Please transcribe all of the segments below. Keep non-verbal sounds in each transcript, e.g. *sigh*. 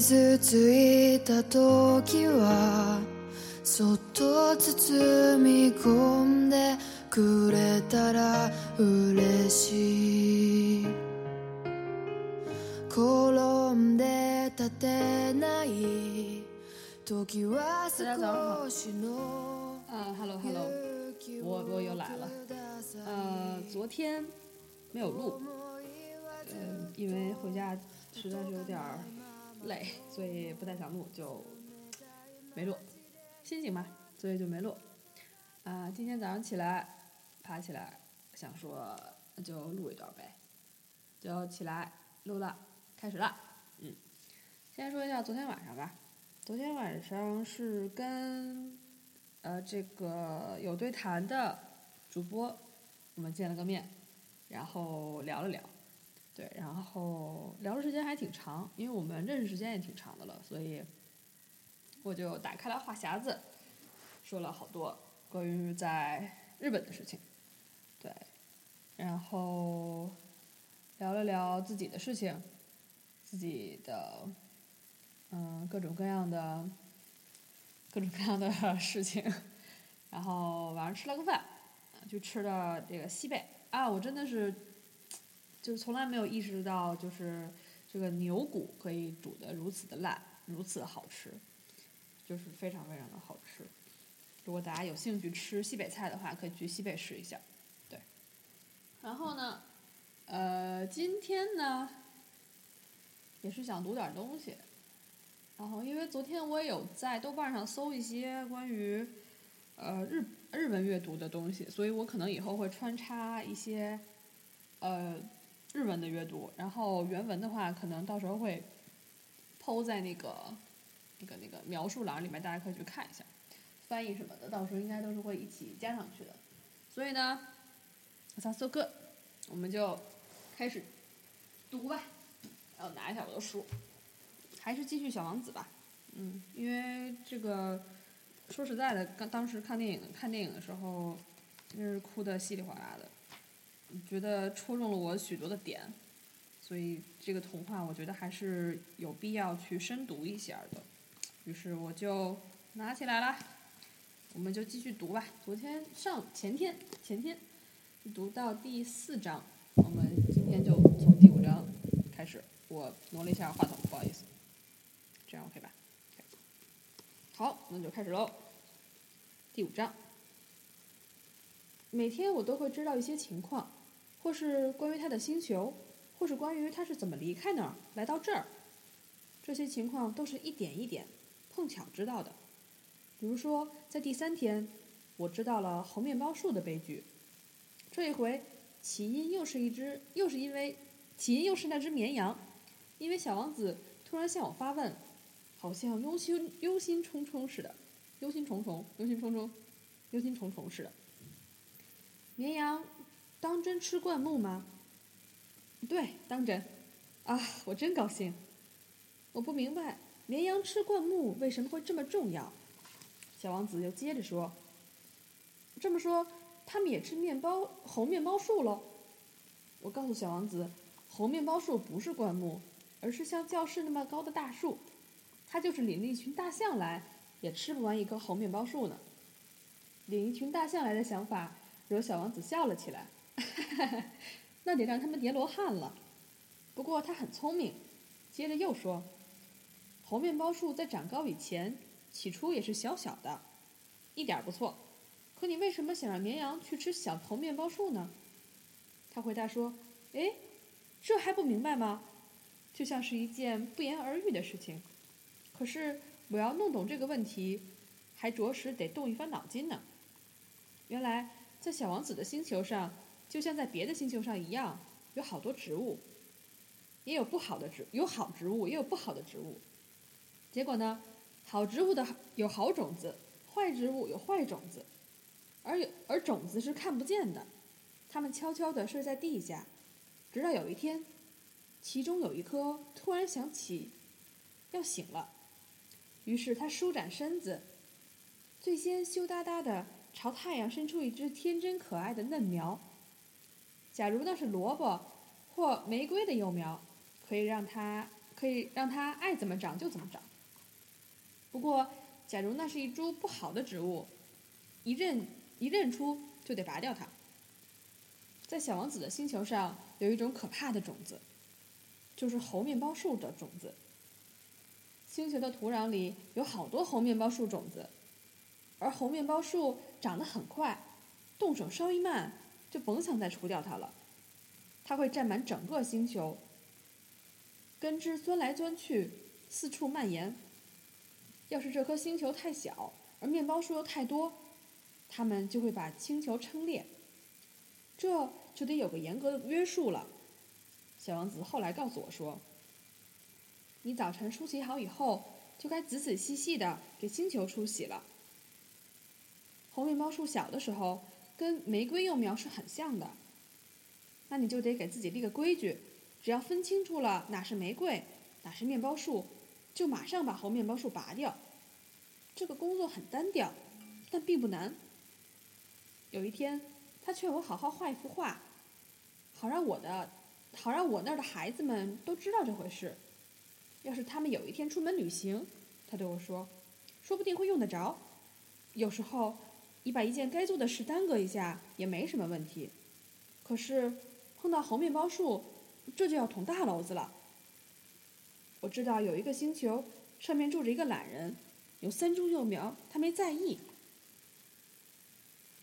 傷ついた時はそっと包み込んでくれたら嬉しい。転んで立てない時は少しの啊，Hello Hello，我我又来了。呃，昨天没有录，呃，因为回家实在是有点儿累，所以不太想录，就没录。心情嘛，所以就没录。啊，今天早上起来，爬起来，想说就录一段呗，就起来录了，开始了。嗯，先说一下昨天晚上吧。昨天晚上是跟呃这个有对谈的主播，我们见了个面，然后聊了聊，对，然后聊的时间还挺长，因为我们认识时间也挺长的了，所以我就打开了话匣子，说了好多关于在日本的事情，对，然后聊了聊自己的事情，自己的。嗯，各种各样的，各种各样的 *laughs* 事情，然后晚上吃了个饭，就吃的这个西贝啊，我真的是，就从来没有意识到，就是这个牛骨可以煮的如此的烂，如此的好吃，就是非常非常的好吃。如果大家有兴趣吃西北菜的话，可以去西北试一下。对，然后呢，呃，今天呢，也是想读点东西。然后，因为昨天我也有在豆瓣上搜一些关于，呃日日文阅读的东西，所以我可能以后会穿插一些，呃日文的阅读，然后原文的话，可能到时候会，抛在那个，那个那个描述栏里面，大家可以去看一下，翻译什么的，到时候应该都是会一起加上去的。所以呢，早速课，我们就开始读吧，然后拿一下我的书。还是继续小王子吧，嗯，因为这个说实在的，刚当时看电影看电影的时候，真是哭的稀里哗啦的，觉得戳中了我许多的点，所以这个童话我觉得还是有必要去深读一下的，于是我就拿起来了，我们就继续读吧。昨天上前天前天读到第四章，我们今天就从第五章开始。我挪了一下话筒，不好意思。这样 OK 吧？好，那就开始喽。第五章，每天我都会知道一些情况，或是关于他的星球，或是关于他是怎么离开那儿来到这儿。这些情况都是一点一点碰巧知道的。比如说，在第三天，我知道了红面包树的悲剧。这一回，起因又是一只，又是因为起因又是那只绵羊，因为小王子突然向我发问。好像忧心忧心忡忡似的，忧心忡忡，忧心忡忡，忧心忡忡似的。绵羊当真吃灌木吗？对，当真。啊，我真高兴。我不明白绵羊吃灌木为什么会这么重要。小王子又接着说：“这么说，他们也吃面包红面包树喽？”我告诉小王子，红面包树不是灌木，而是像教室那么高的大树。他就是领了一群大象来，也吃不完一棵红面包树呢。领一群大象来的想法惹小王子笑了起来，*laughs* 那得让他们叠罗汉了。不过他很聪明，接着又说：“猴面包树在长高以前，起初也是小小的，一点不错。可你为什么想让绵羊去吃小猴面包树呢？”他回答说：“哎，这还不明白吗？就像是一件不言而喻的事情。”可是我要弄懂这个问题，还着实得动一番脑筋呢。原来在小王子的星球上，就像在别的星球上一样，有好多植物，也有不好的植，有好植物，也有不好的植物。结果呢，好植物的有好种子，坏植物有坏种子，而有而种子是看不见的，它们悄悄地睡在地下，直到有一天，其中有一颗突然想起要醒了。于是他舒展身子，最先羞答答的朝太阳伸出一只天真可爱的嫩苗。假如那是萝卜或玫瑰的幼苗，可以让它可以让它爱怎么长就怎么长。不过，假如那是一株不好的植物，一认一认出就得拔掉它。在小王子的星球上有一种可怕的种子，就是猴面包树的种子。星球的土壤里有好多猴面包树种子，而猴面包树长得很快，动手稍一慢就甭想再除掉它了。它会占满整个星球，根枝钻来钻去，四处蔓延。要是这颗星球太小，而面包树又太多，它们就会把星球撑裂。这就得有个严格的约束了。小王子后来告诉我说。你早晨梳洗好以后，就该仔仔细细的给星球梳洗了。红面包树小的时候，跟玫瑰幼苗是很像的。那你就得给自己立个规矩，只要分清楚了哪是玫瑰，哪是面包树，就马上把猴面包树拔掉。这个工作很单调，但并不难。有一天，他劝我好好画一幅画，好让我的，好让我那儿的孩子们都知道这回事。要是他们有一天出门旅行，他对我说，说不定会用得着。有时候，你把一件该做的事耽搁一下也没什么问题。可是，碰到猴面包树，这就要捅大娄子了。我知道有一个星球，上面住着一个懒人，有三株幼苗，他没在意。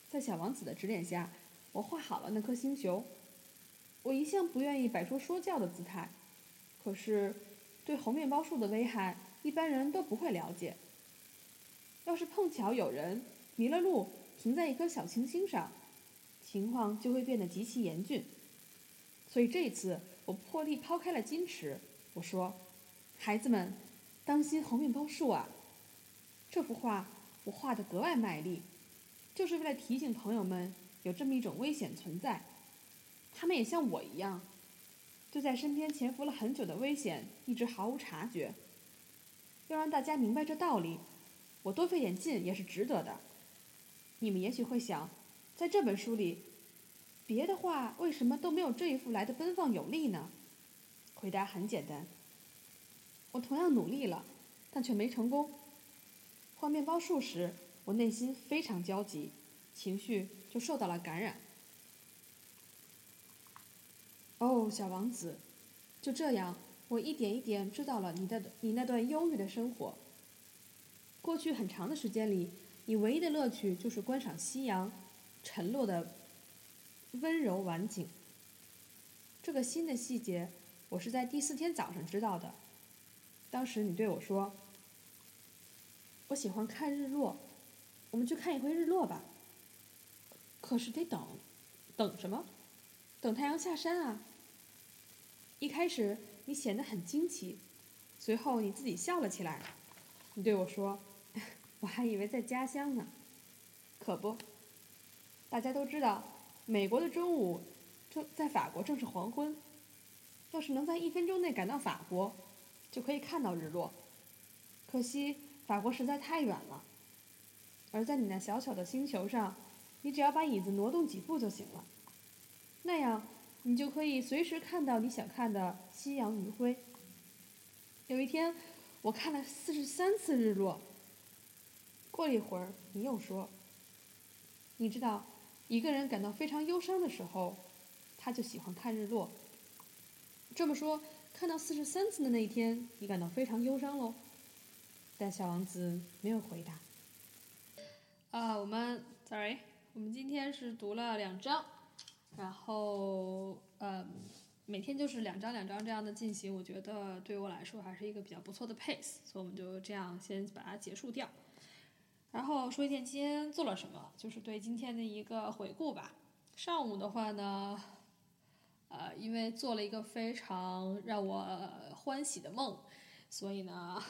在小王子的指点下，我画好了那颗星球。我一向不愿意摆出说教的姿态，可是。对猴面包树的危害，一般人都不会了解。要是碰巧有人迷了路，停在一颗小行星上，情况就会变得极其严峻。所以这次我破例抛开了矜持，我说：“孩子们，当心红面包树啊！”这幅画我画的格外卖力，就是为了提醒朋友们有这么一种危险存在。他们也像我一样。就在身边潜伏了很久的危险，一直毫无察觉。要让大家明白这道理，我多费点劲也是值得的。你们也许会想，在这本书里，别的画为什么都没有这一幅来的奔放有力呢？回答很简单，我同样努力了，但却没成功。画面包树时，我内心非常焦急，情绪就受到了感染。哦，小王子，就这样，我一点一点知道了你的你那段忧郁的生活。过去很长的时间里，你唯一的乐趣就是观赏夕阳沉落的温柔晚景。这个新的细节，我是在第四天早上知道的。当时你对我说：“我喜欢看日落，我们去看一回日落吧。”可是得等，等什么？等太阳下山啊！一开始你显得很惊奇，随后你自己笑了起来。你对我说：“我还以为在家乡呢。”可不，大家都知道，美国的中午正在法国正是黄昏。要是能在一分钟内赶到法国，就可以看到日落。可惜法国实在太远了。而在你那小小的星球上，你只要把椅子挪动几步就行了。那样，你就可以随时看到你想看的夕阳余晖。有一天，我看了四十三次日落。过了一会儿，你又说：“你知道，一个人感到非常忧伤的时候，他就喜欢看日落。”这么说，看到四十三次的那一天，你感到非常忧伤喽？但小王子没有回答。啊，我们，sorry，我们今天是读了两章。然后，呃，每天就是两张两张这样的进行，我觉得对我来说还是一个比较不错的 pace，所以我们就这样先把它结束掉。然后说一件今天做了什么，就是对今天的一个回顾吧。上午的话呢，呃，因为做了一个非常让我欢喜的梦，所以呢，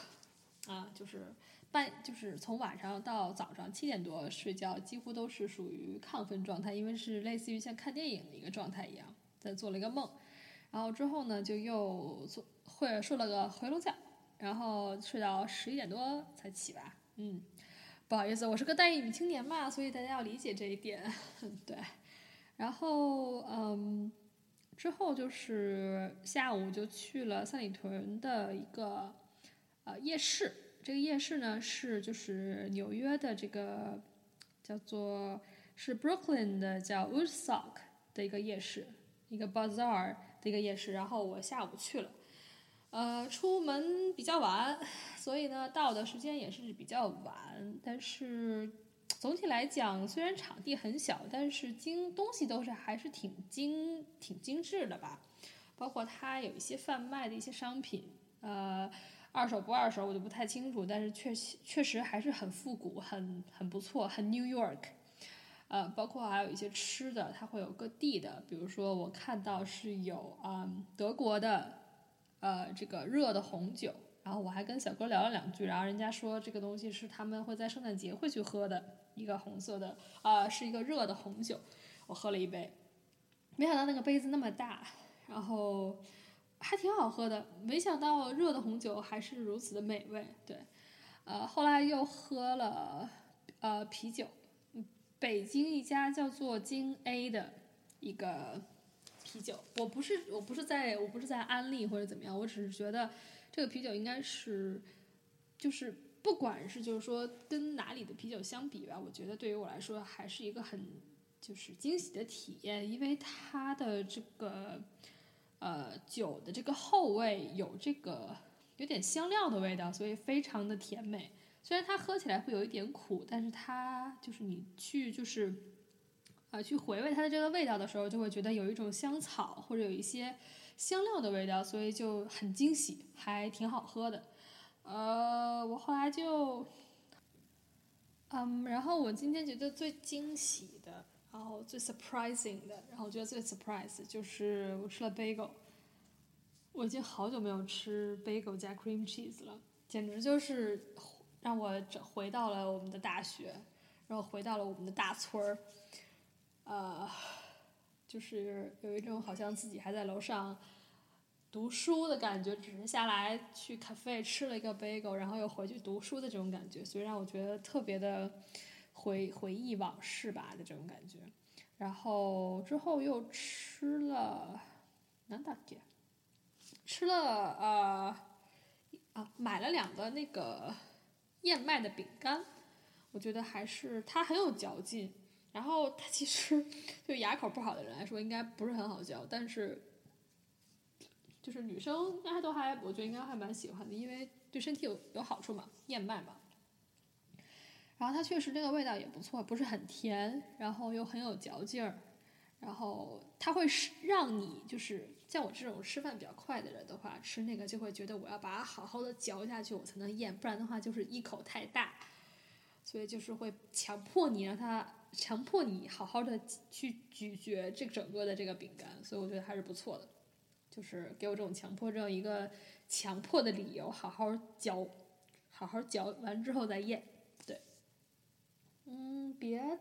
啊，就是。半就是从晚上到早上七点多睡觉，几乎都是属于亢奋状态，因为是类似于像看电影的一个状态一样，在做了一个梦，然后之后呢就又做会睡了个回笼觉，然后睡到十一点多才起吧，嗯，不好意思，我是个待女青年嘛，所以大家要理解这一点，*laughs* 对，然后嗯，之后就是下午就去了三里屯的一个呃夜市。这个夜市呢是就是纽约的这个叫做是 Brooklyn 的叫 Woodstock 的一个夜市，一个 bazaar 的一个夜市。然后我下午去了，呃，出门比较晚，所以呢到的时间也是比较晚。但是总体来讲，虽然场地很小，但是精东西都是还是挺精挺精致的吧。包括它有一些贩卖的一些商品，呃。二手不二手，我就不太清楚，但是确实确实还是很复古，很很不错，很 New York。呃，包括还有一些吃的，它会有各地的，比如说我看到是有啊德国的，呃这个热的红酒，然后我还跟小哥聊了两句，然后人家说这个东西是他们会在圣诞节会去喝的一个红色的，啊是一个热的红酒，我喝了一杯，没想到那个杯子那么大，然后。还挺好喝的，没想到热的红酒还是如此的美味。对，呃，后来又喝了呃啤酒，北京一家叫做金 A 的一个啤酒。我不是我不是在我不是在安利或者怎么样，我只是觉得这个啤酒应该是就是不管是就是说跟哪里的啤酒相比吧，我觉得对于我来说还是一个很就是惊喜的体验，因为它的这个。呃，酒的这个后味有这个有点香料的味道，所以非常的甜美。虽然它喝起来会有一点苦，但是它就是你去就是啊去回味它的这个味道的时候，就会觉得有一种香草或者有一些香料的味道，所以就很惊喜，还挺好喝的。呃，我后来就嗯，然后我今天觉得最惊喜的。然后最 surprising 的，然后我觉得最 surprise 就是我吃了 bagel，我已经好久没有吃 bagel 加 cream cheese 了，简直就是让我回到了我们的大学，然后回到了我们的大村儿，呃，就是有一种好像自己还在楼上读书的感觉，只是下来去 cafe 吃了一个 bagel，然后又回去读书的这种感觉，所以让我觉得特别的。回回忆往事吧的这种感觉，然后之后又吃了，难打点，吃了呃啊买了两个那个燕麦的饼干，我觉得还是它很有嚼劲，然后它其实对牙口不好的人来说应该不是很好嚼，但是就是女生应该都还我觉得应该还蛮喜欢的，因为对身体有有好处嘛，燕麦嘛。然后它确实那个味道也不错，不是很甜，然后又很有嚼劲儿，然后它会是让你就是像我这种吃饭比较快的人的话，吃那个就会觉得我要把它好好的嚼下去，我才能咽，不然的话就是一口太大，所以就是会强迫你让它强迫你好好的去咀嚼这整个的这个饼干，所以我觉得还是不错的，就是给我这种强迫症一个强迫的理由，好好嚼，好好嚼完之后再咽。对嗯，别的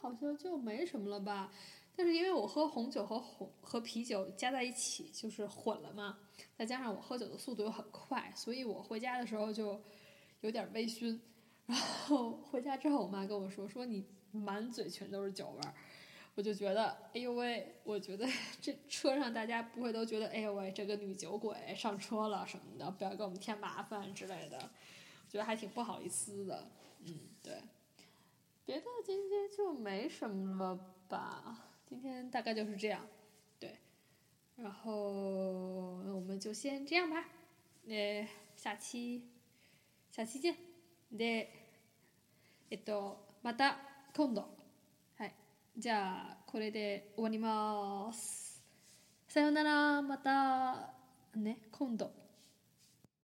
好像就没什么了吧。但是因为我喝红酒和红和啤酒加在一起就是混了嘛，再加上我喝酒的速度又很快，所以我回家的时候就有点微醺。然后回家之后，我妈跟我说：“说你满嘴全都是酒味儿。”我就觉得，哎呦喂！我觉得*laughs* 这车上大家不会都觉得，哎呦喂，这个女酒鬼上车了什么的，不要给我们添麻烦之类的。觉得还挺不好意思的，嗯，对。别的今天就没什么了吧，今天大概就是这样，对，然后那我们就先这样吧，那下期下期见，でえっとまた 今度。はい。じゃあこれで終わります。さようなら。また。ね今度。